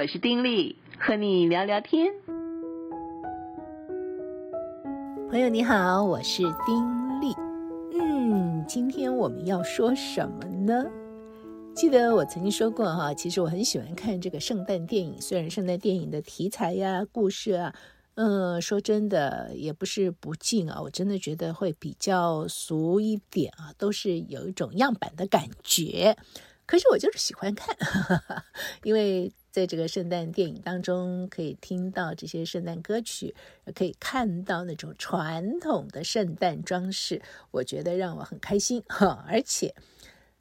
我是丁力，和你聊聊天。朋友你好，我是丁力。嗯，今天我们要说什么呢？记得我曾经说过哈，其实我很喜欢看这个圣诞电影。虽然圣诞电影的题材呀、故事啊，嗯，说真的也不是不尽啊，我真的觉得会比较俗一点啊，都是有一种样板的感觉。可是我就是喜欢看，哈哈，因为在这个圣诞电影当中，可以听到这些圣诞歌曲，可以看到那种传统的圣诞装饰，我觉得让我很开心哈，而且。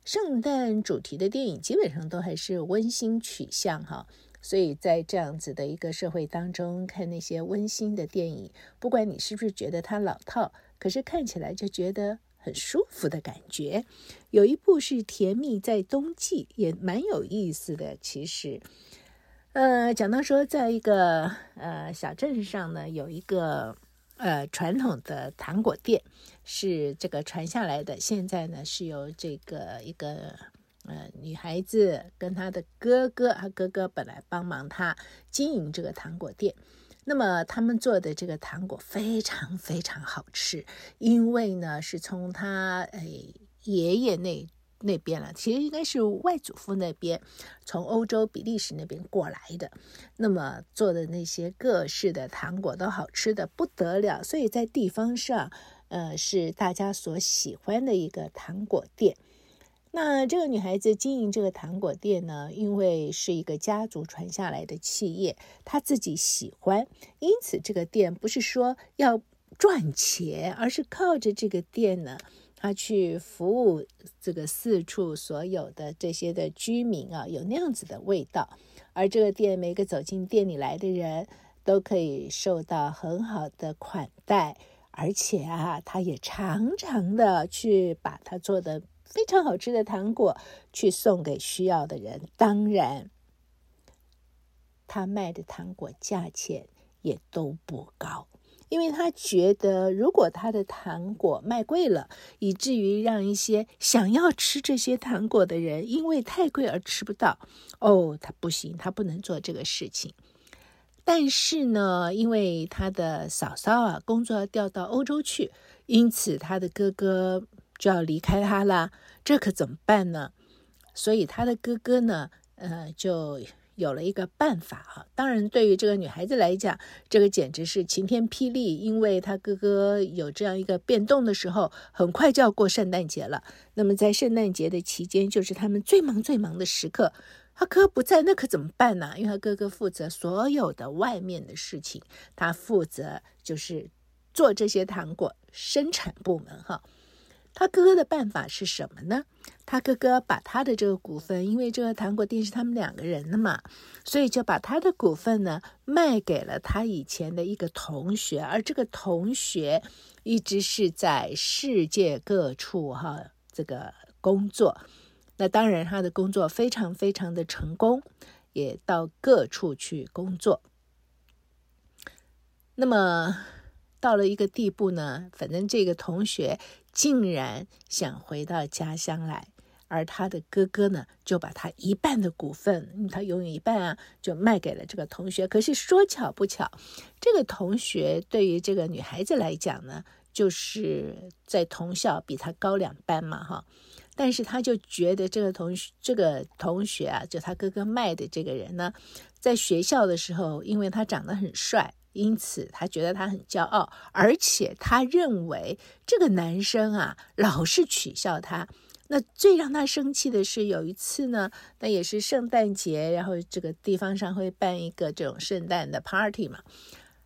圣诞主题的电影基本上都还是温馨取向哈，所以在这样子的一个社会当中，看那些温馨的电影，不管你是不是觉得它老套，可是看起来就觉得很舒服的感觉。有一部是《甜蜜在冬季》，也蛮有意思的。其实，呃，讲到说，在一个呃小镇上呢，有一个。呃，传统的糖果店是这个传下来的。现在呢，是由这个一个呃女孩子跟她的哥哥，她哥哥本来帮忙她经营这个糖果店。那么他们做的这个糖果非常非常好吃，因为呢是从他哎爷爷那。那边了，其实应该是外祖父那边从欧洲比利时那边过来的，那么做的那些各式的糖果都好吃的不得了，所以在地方上，呃，是大家所喜欢的一个糖果店。那这个女孩子经营这个糖果店呢，因为是一个家族传下来的企业，她自己喜欢，因此这个店不是说要赚钱，而是靠着这个店呢。他去服务这个四处所有的这些的居民啊，有那样子的味道。而这个店每个走进店里来的人都可以受到很好的款待，而且啊，他也常常的去把他做的非常好吃的糖果去送给需要的人。当然，他卖的糖果价钱也都不高。因为他觉得，如果他的糖果卖贵了，以至于让一些想要吃这些糖果的人因为太贵而吃不到，哦，他不行，他不能做这个事情。但是呢，因为他的嫂嫂啊，工作要调到欧洲去，因此他的哥哥就要离开他了，这可怎么办呢？所以他的哥哥呢，呃，就。有了一个办法哈，当然对于这个女孩子来讲，这个简直是晴天霹雳，因为她哥哥有这样一个变动的时候，很快就要过圣诞节了。那么在圣诞节的期间，就是他们最忙最忙的时刻。他哥不在，那可怎么办呢？因为他哥哥负责所有的外面的事情，他负责就是做这些糖果生产部门哈。他哥哥的办法是什么呢？他哥哥把他的这个股份，因为这个糖果店是他们两个人的嘛，所以就把他的股份呢卖给了他以前的一个同学，而这个同学一直是在世界各处哈这个工作。那当然，他的工作非常非常的成功，也到各处去工作。那么。到了一个地步呢，反正这个同学竟然想回到家乡来，而他的哥哥呢，就把他一半的股份，他拥有一半啊，就卖给了这个同学。可是说巧不巧，这个同学对于这个女孩子来讲呢，就是在同校比他高两班嘛，哈。但是他就觉得这个同学，这个同学啊，就他哥哥卖的这个人呢，在学校的时候，因为他长得很帅。因此，他觉得他很骄傲，而且他认为这个男生啊老是取笑他。那最让他生气的是，有一次呢，那也是圣诞节，然后这个地方上会办一个这种圣诞的 party 嘛。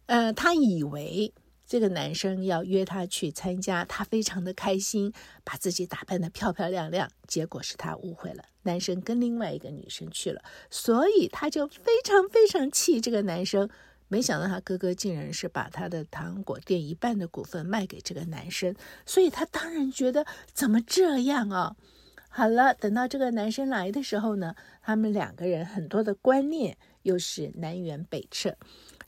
呃，他以为这个男生要约她去参加，她非常的开心，把自己打扮得漂漂亮亮。结果是她误会了，男生跟另外一个女生去了，所以她就非常非常气这个男生。没想到他哥哥竟然是把他的糖果店一半的股份卖给这个男生，所以他当然觉得怎么这样啊？好了，等到这个男生来的时候呢，他们两个人很多的观念又是南辕北辙。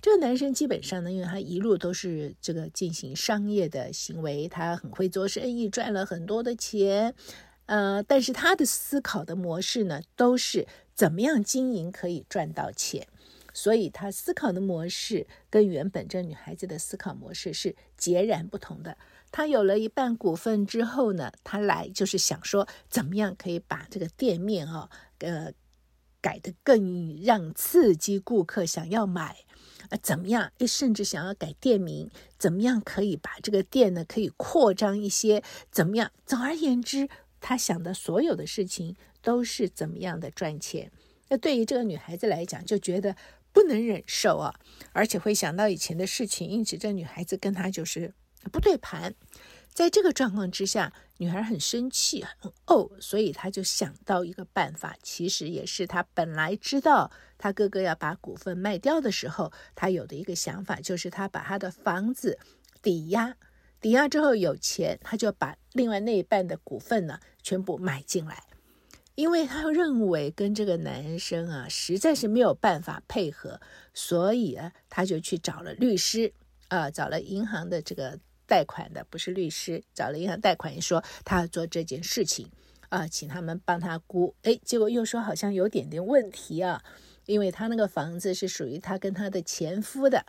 这个男生基本上呢，因为他一路都是这个进行商业的行为，他很会做生意，赚了很多的钱，呃，但是他的思考的模式呢，都是怎么样经营可以赚到钱。所以他思考的模式跟原本这女孩子的思考模式是截然不同的。他有了一半股份之后呢，他来就是想说，怎么样可以把这个店面啊，呃，改得更让刺激顾客想要买，呃，怎么样？甚至想要改店名，怎么样可以把这个店呢可以扩张一些？怎么样？总而言之，他想的所有的事情都是怎么样的赚钱。那对于这个女孩子来讲，就觉得。不能忍受啊，而且会想到以前的事情，因此这女孩子跟他就是不对盘。在这个状况之下，女孩很生气，很怄，所以她就想到一个办法，其实也是她本来知道她哥哥要把股份卖掉的时候，她有的一个想法，就是她把她的房子抵押，抵押之后有钱，她就把另外那一半的股份呢全部买进来。因为她认为跟这个男生啊实在是没有办法配合，所以啊，她就去找了律师啊，找了银行的这个贷款的，不是律师，找了银行贷款，说他要做这件事情啊，请他们帮他估，哎，结果又说好像有点点问题啊，因为他那个房子是属于他跟他的前夫的，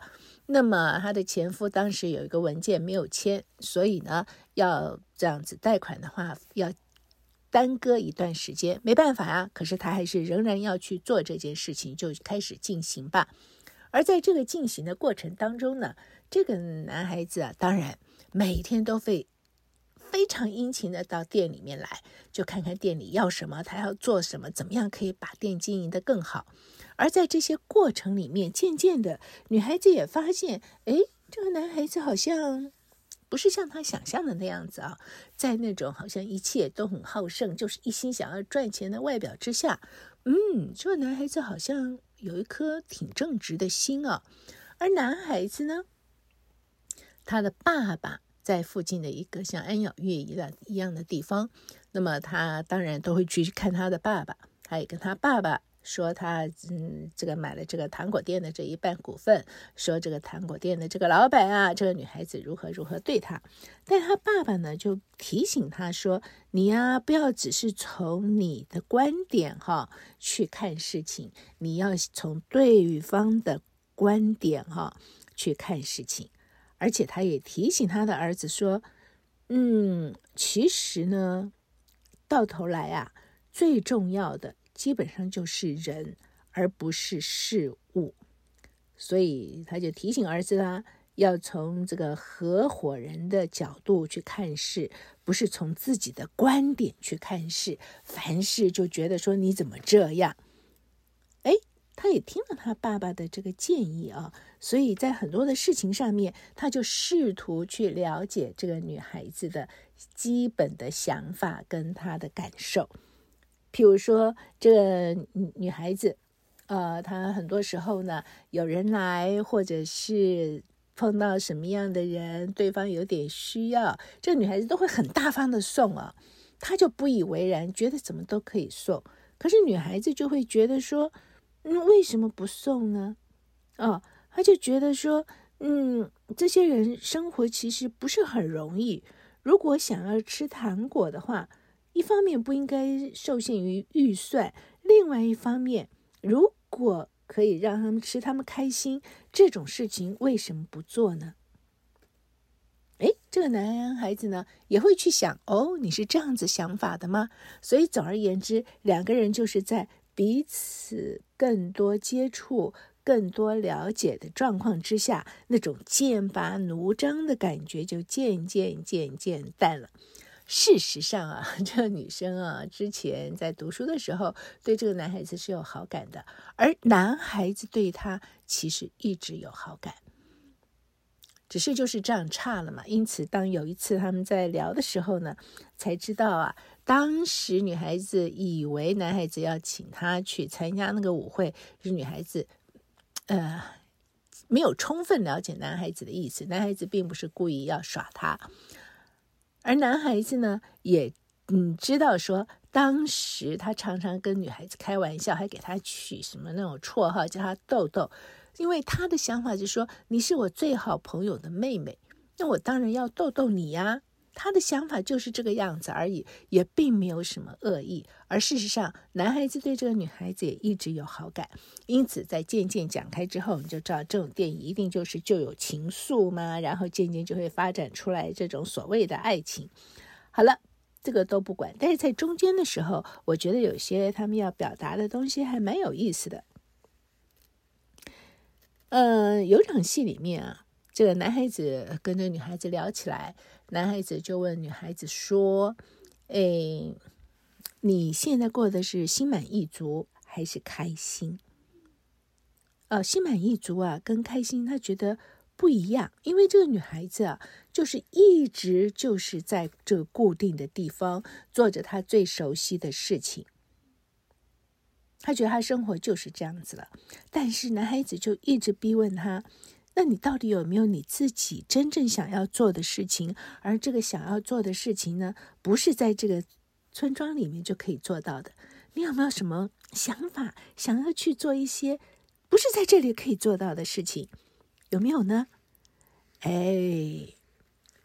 那么他的前夫当时有一个文件没有签，所以呢，要这样子贷款的话要。耽搁一段时间，没办法啊。可是他还是仍然要去做这件事情，就开始进行吧。而在这个进行的过程当中呢，这个男孩子啊，当然每天都会非常殷勤的到店里面来，就看看店里要什么，他要做什么，怎么样可以把店经营得更好。而在这些过程里面，渐渐的，女孩子也发现，哎，这个男孩子好像。不是像他想象的那样子啊，在那种好像一切都很好胜，就是一心想要赚钱的外表之下，嗯，这个男孩子好像有一颗挺正直的心啊。而男孩子呢，他的爸爸在附近的一个像安养月一样一样的地方，那么他当然都会去看他的爸爸，他也跟他爸爸。说他嗯，这个买了这个糖果店的这一半股份，说这个糖果店的这个老板啊，这个女孩子如何如何对他，但他爸爸呢就提醒他说：“你呀，不要只是从你的观点哈去看事情，你要从对方的观点哈去看事情。”而且他也提醒他的儿子说：“嗯，其实呢，到头来啊，最重要的。”基本上就是人，而不是事物，所以他就提醒儿子啦，要从这个合伙人的角度去看事，不是从自己的观点去看事。凡事就觉得说你怎么这样？哎，他也听了他爸爸的这个建议啊，所以在很多的事情上面，他就试图去了解这个女孩子的基本的想法跟她的感受。譬如说，这个女孩子，呃，她很多时候呢，有人来，或者是碰到什么样的人，对方有点需要，这个女孩子都会很大方的送啊，她就不以为然，觉得怎么都可以送。可是女孩子就会觉得说，嗯，为什么不送呢？哦，她就觉得说，嗯，这些人生活其实不是很容易，如果想要吃糖果的话。一方面不应该受限于预算，另外一方面，如果可以让他们吃，他们开心，这种事情为什么不做呢？哎，这个男孩子呢也会去想，哦，你是这样子想法的吗？所以总而言之，两个人就是在彼此更多接触、更多了解的状况之下，那种剑拔弩张的感觉就渐渐渐渐淡了。事实上啊，这个女生啊，之前在读书的时候对这个男孩子是有好感的，而男孩子对她其实一直有好感，只是就是这样差了嘛。因此，当有一次他们在聊的时候呢，才知道啊，当时女孩子以为男孩子要请她去参加那个舞会，是女孩子呃没有充分了解男孩子的意思，男孩子并不是故意要耍她。而男孩子呢，也嗯知道说，当时他常常跟女孩子开玩笑，还给她取什么那种绰号，叫她豆豆，因为他的想法就是说，你是我最好朋友的妹妹，那我当然要逗逗你呀。他的想法就是这个样子而已，也并没有什么恶意。而事实上，男孩子对这个女孩子也一直有好感，因此在渐渐讲开之后，你就知道这种电影一定就是就有情愫嘛，然后渐渐就会发展出来这种所谓的爱情。好了，这个都不管，但是在中间的时候，我觉得有些他们要表达的东西还蛮有意思的。嗯、有场戏里面啊，这个男孩子跟这女孩子聊起来。男孩子就问女孩子说：“哎，你现在过的是心满意足还是开心？”呃，心满意足啊，跟开心他觉得不一样，因为这个女孩子啊，就是一直就是在这个固定的地方做着她最熟悉的事情，他觉得他生活就是这样子了。但是男孩子就一直逼问他。那你到底有没有你自己真正想要做的事情？而这个想要做的事情呢，不是在这个村庄里面就可以做到的。你有没有什么想法，想要去做一些不是在这里可以做到的事情？有没有呢？哎，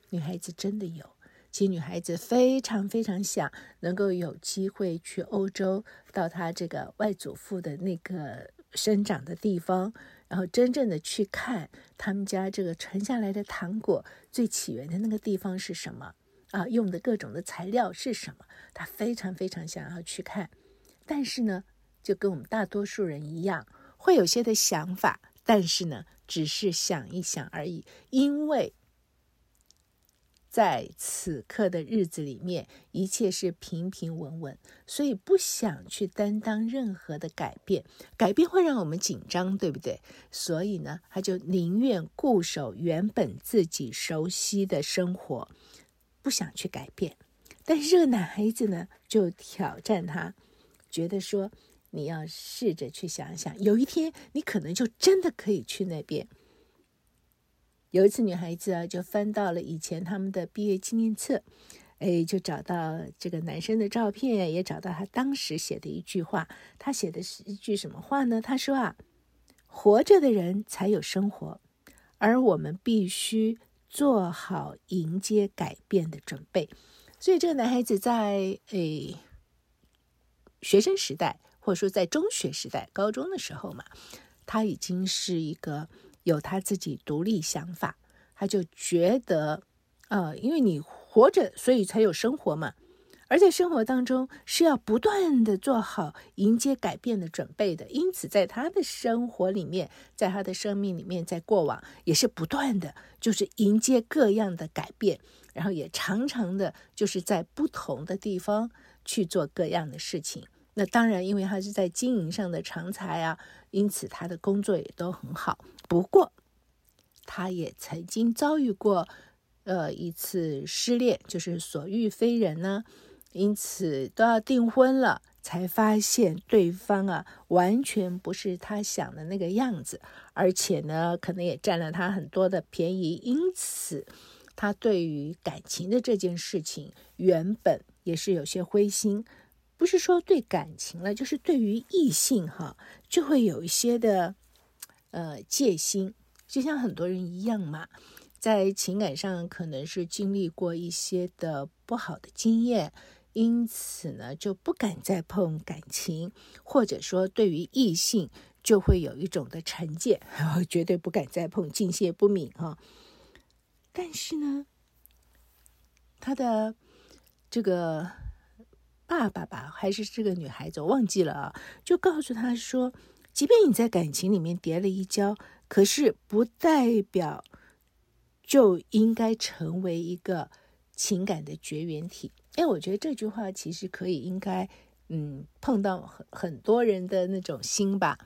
女孩子真的有。其实女孩子非常非常想能够有机会去欧洲，到她这个外祖父的那个生长的地方。然后真正的去看他们家这个传下来的糖果最起源的那个地方是什么啊？用的各种的材料是什么？他非常非常想要去看，但是呢，就跟我们大多数人一样，会有些的想法，但是呢，只是想一想而已，因为。在此刻的日子里面，一切是平平稳稳，所以不想去担当任何的改变。改变会让我们紧张，对不对？所以呢，他就宁愿固守原本自己熟悉的生活，不想去改变。但是这个男孩子呢，就挑战他，觉得说，你要试着去想想，有一天你可能就真的可以去那边。有一次，女孩子啊，就翻到了以前他们的毕业纪念册，哎，就找到这个男生的照片，也找到他当时写的一句话。他写的是一句什么话呢？他说啊，活着的人才有生活，而我们必须做好迎接改变的准备。所以，这个男孩子在哎学生时代，或者说在中学时代、高中的时候嘛，他已经是一个。有他自己独立想法，他就觉得，呃，因为你活着，所以才有生活嘛。而在生活当中是要不断的做好迎接改变的准备的。因此，在他的生活里面，在他的生命里面，在过往也是不断的，就是迎接各样的改变，然后也常常的，就是在不同的地方去做各样的事情。那当然，因为他是在经营上的长才啊，因此他的工作也都很好。不过，他也曾经遭遇过，呃，一次失恋，就是所遇非人呢。因此都要订婚了，才发现对方啊，完全不是他想的那个样子，而且呢，可能也占了他很多的便宜。因此，他对于感情的这件事情，原本也是有些灰心。不是说对感情了，就是对于异性哈，就会有一些的。呃，戒心就像很多人一样嘛，在情感上可能是经历过一些的不好的经验，因此呢就不敢再碰感情，或者说对于异性就会有一种的成见，然后绝对不敢再碰，敬谢不敏哈。但是呢，他的这个爸爸吧，还是这个女孩子，我忘记了啊，就告诉他说。即便你在感情里面跌了一跤，可是不代表就应该成为一个情感的绝缘体。哎，我觉得这句话其实可以应该，嗯，碰到很很多人的那种心吧。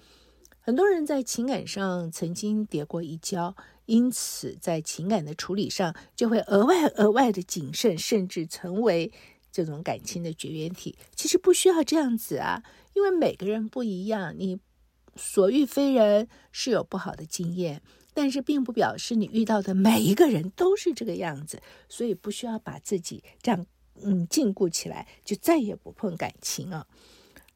很多人在情感上曾经跌过一跤，因此在情感的处理上就会额外额外的谨慎，甚至成为这种感情的绝缘体。其实不需要这样子啊，因为每个人不一样，你。所遇非人是有不好的经验，但是并不表示你遇到的每一个人都是这个样子，所以不需要把自己这样嗯禁锢起来，就再也不碰感情啊。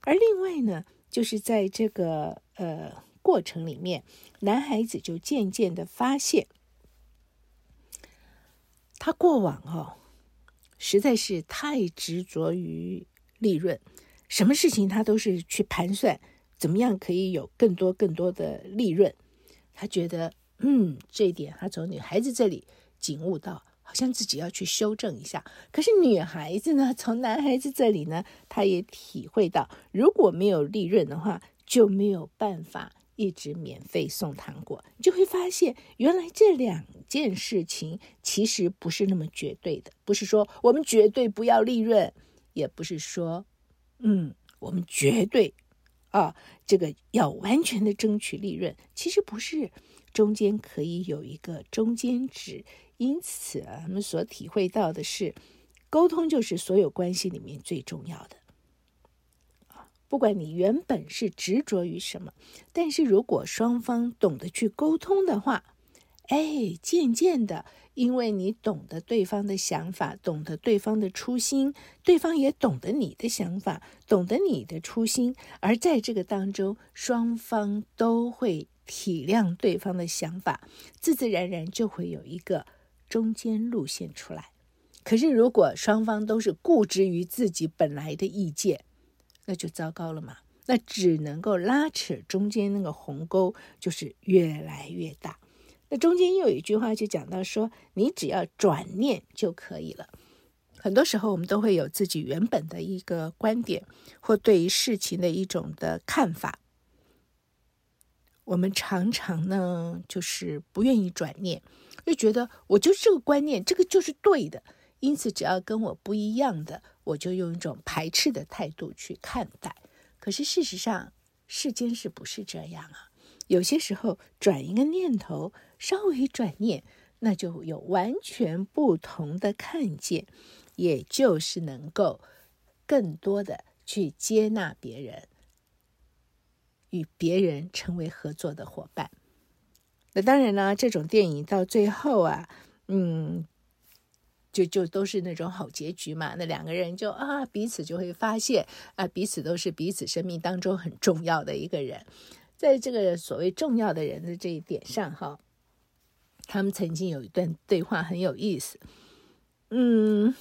而另外呢，就是在这个呃过程里面，男孩子就渐渐的发现，他过往哦实在是太执着于利润，什么事情他都是去盘算怎么样可以有更多更多的利润。他觉得，嗯，这一点他从女孩子这里领悟到，好像自己要去修正一下。可是女孩子呢，从男孩子这里呢，他也体会到，如果没有利润的话，就没有办法一直免费送糖果。你就会发现，原来这两件事情其实不是那么绝对的，不是说我们绝对不要利润，也不是说，嗯，我们绝对。啊，这个要完全的争取利润，其实不是，中间可以有一个中间值。因此啊，我们所体会到的是，沟通就是所有关系里面最重要的。不管你原本是执着于什么，但是如果双方懂得去沟通的话，哎，渐渐的。因为你懂得对方的想法，懂得对方的初心，对方也懂得你的想法，懂得你的初心，而在这个当中，双方都会体谅对方的想法，自自然然就会有一个中间路线出来。可是，如果双方都是固执于自己本来的意见，那就糟糕了嘛，那只能够拉扯中间那个鸿沟，就是越来越大。那中间又有一句话，就讲到说，你只要转念就可以了。很多时候，我们都会有自己原本的一个观点，或对于事情的一种的看法。我们常常呢，就是不愿意转念，就觉得我就这个观念，这个就是对的。因此，只要跟我不一样的，我就用一种排斥的态度去看待。可是事实上，世间是不是这样啊？有些时候，转一个念头，稍微转念，那就有完全不同的看见，也就是能够更多的去接纳别人，与别人成为合作的伙伴。那当然呢，这种电影到最后啊，嗯，就就都是那种好结局嘛。那两个人就啊，彼此就会发现啊，彼此都是彼此生命当中很重要的一个人。在这个所谓重要的人的这一点上，哈，他们曾经有一段对话很有意思。嗯，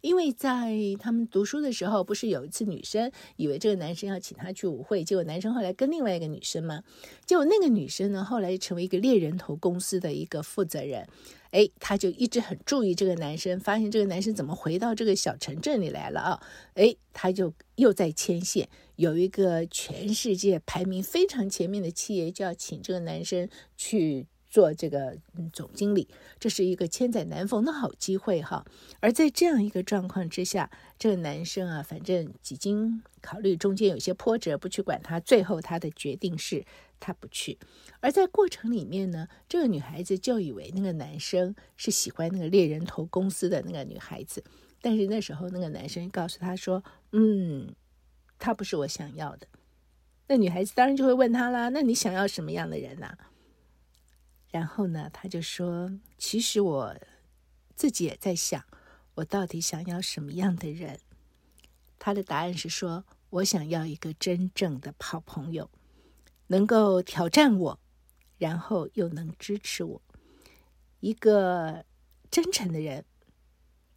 因为在他们读书的时候，不是有一次女生以为这个男生要请她去舞会，结果男生后来跟另外一个女生嘛，结果那个女生呢，后来成为一个猎人头公司的一个负责人。哎，他就一直很注意这个男生，发现这个男生怎么回到这个小城镇里来了啊？哎，他就又在牵线，有一个全世界排名非常前面的企业就要请这个男生去做这个总经理，这是一个千载难逢的好机会哈。而在这样一个状况之下，这个男生啊，反正几经考虑，中间有些波折，不去管他，最后他的决定是。他不去，而在过程里面呢，这个女孩子就以为那个男生是喜欢那个猎人头公司的那个女孩子，但是那时候那个男生告诉她说：“嗯，他不是我想要的。”那女孩子当然就会问他啦：“那你想要什么样的人呢？”然后呢，他就说：“其实我自己也在想，我到底想要什么样的人？”他的答案是说：“我想要一个真正的好朋友。”能够挑战我，然后又能支持我，一个真诚的人，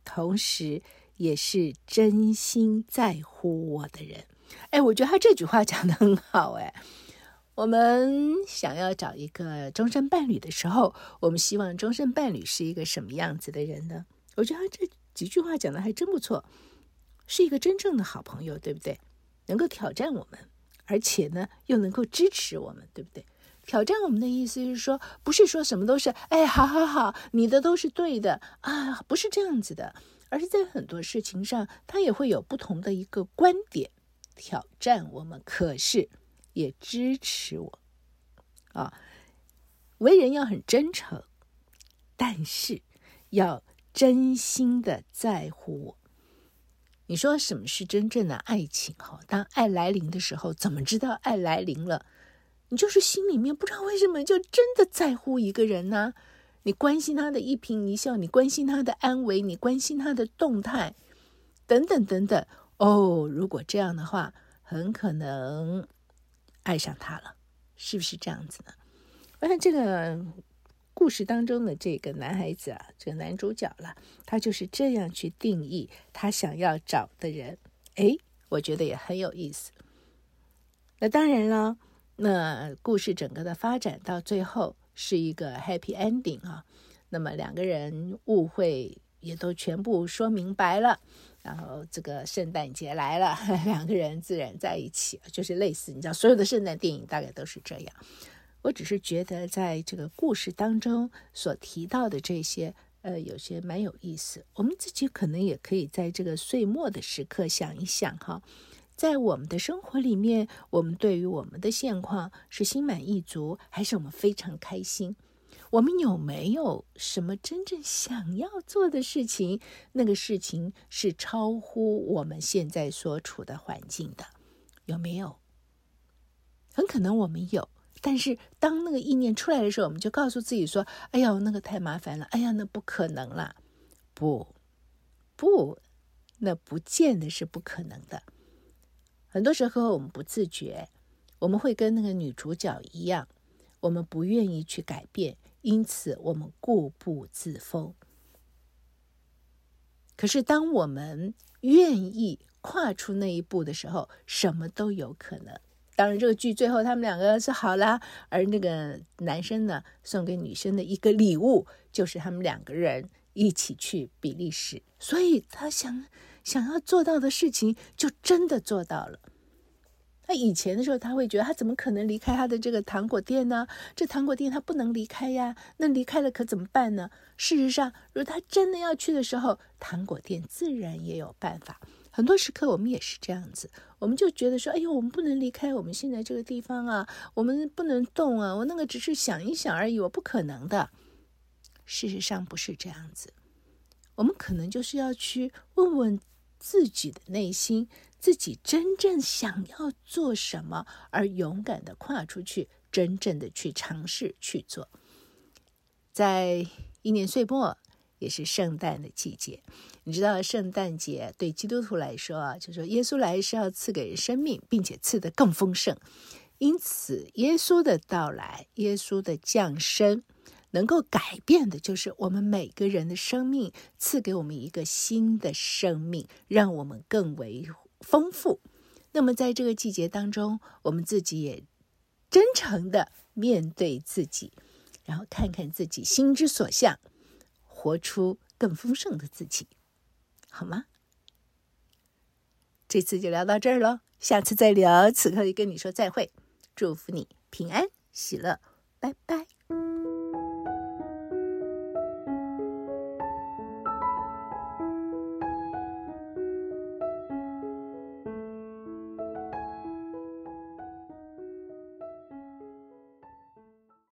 同时也是真心在乎我的人。哎，我觉得他这句话讲得很好。哎，我们想要找一个终身伴侣的时候，我们希望终身伴侣是一个什么样子的人呢？我觉得这几句话讲的还真不错，是一个真正的好朋友，对不对？能够挑战我们。而且呢，又能够支持我们，对不对？挑战我们的意思是说，不是说什么都是，哎，好好好，你的都是对的啊，不是这样子的，而是在很多事情上，他也会有不同的一个观点，挑战我们，可是也支持我，啊，为人要很真诚，但是要真心的在乎我。你说什么是真正的爱情？哈，当爱来临的时候，怎么知道爱来临了？你就是心里面不知道为什么就真的在乎一个人呢？你关心他的一颦一笑，你关心他的安危，你关心他的动态，等等等等。哦，如果这样的话，很可能爱上他了，是不是这样子呢？我想这个故事当中的这个男孩子啊，这个男主角了，他就是这样去定义他想要找的人。哎，我觉得也很有意思。那当然了，那故事整个的发展到最后是一个 happy ending 啊。那么两个人误会也都全部说明白了。然后这个圣诞节来了，两个人自然在一起，就是类似你知道，所有的圣诞电影大概都是这样。我只是觉得在这个故事当中所提到的这些，呃，有些蛮有意思。我们自己可能也可以在这个岁末的时刻想一想哈，在我们的生活里面，我们对于我们的现况是心满意足，还是我们非常开心？我们有没有什么真正想要做的事情？那个事情是超乎我们现在所处的环境的，有没有？很可能我们有，但是当那个意念出来的时候，我们就告诉自己说：“哎呀，那个太麻烦了，哎呀，那不可能了。”不，不，那不见得是不可能的。很多时候我们不自觉，我们会跟那个女主角一样，我们不愿意去改变。因此，我们固步自封。可是，当我们愿意跨出那一步的时候，什么都有可能。当然，这个剧最后他们两个是好了，而那个男生呢，送给女生的一个礼物，就是他们两个人一起去比利时。所以他想想要做到的事情，就真的做到了。他以前的时候，他会觉得他怎么可能离开他的这个糖果店呢？这糖果店他不能离开呀，那离开了可怎么办呢？事实上，如果他真的要去的时候，糖果店自然也有办法。很多时刻我们也是这样子，我们就觉得说，哎呦，我们不能离开我们现在这个地方啊，我们不能动啊，我那个只是想一想而已，我不可能的。事实上不是这样子，我们可能就是要去问问自己的内心。自己真正想要做什么，而勇敢的跨出去，真正的去尝试去做。在一年岁末，也是圣诞的季节。你知道，圣诞节对基督徒来说啊，就说耶稣来是要赐给人生命，并且赐得更丰盛。因此，耶稣的到来，耶稣的降生，能够改变的就是我们每个人的生命，赐给我们一个新的生命，让我们更为。丰富。那么，在这个季节当中，我们自己也真诚的面对自己，然后看看自己心之所向，活出更丰盛的自己，好吗？这次就聊到这儿喽，下次再聊。此刻就跟你说再会，祝福你平安喜乐，拜拜。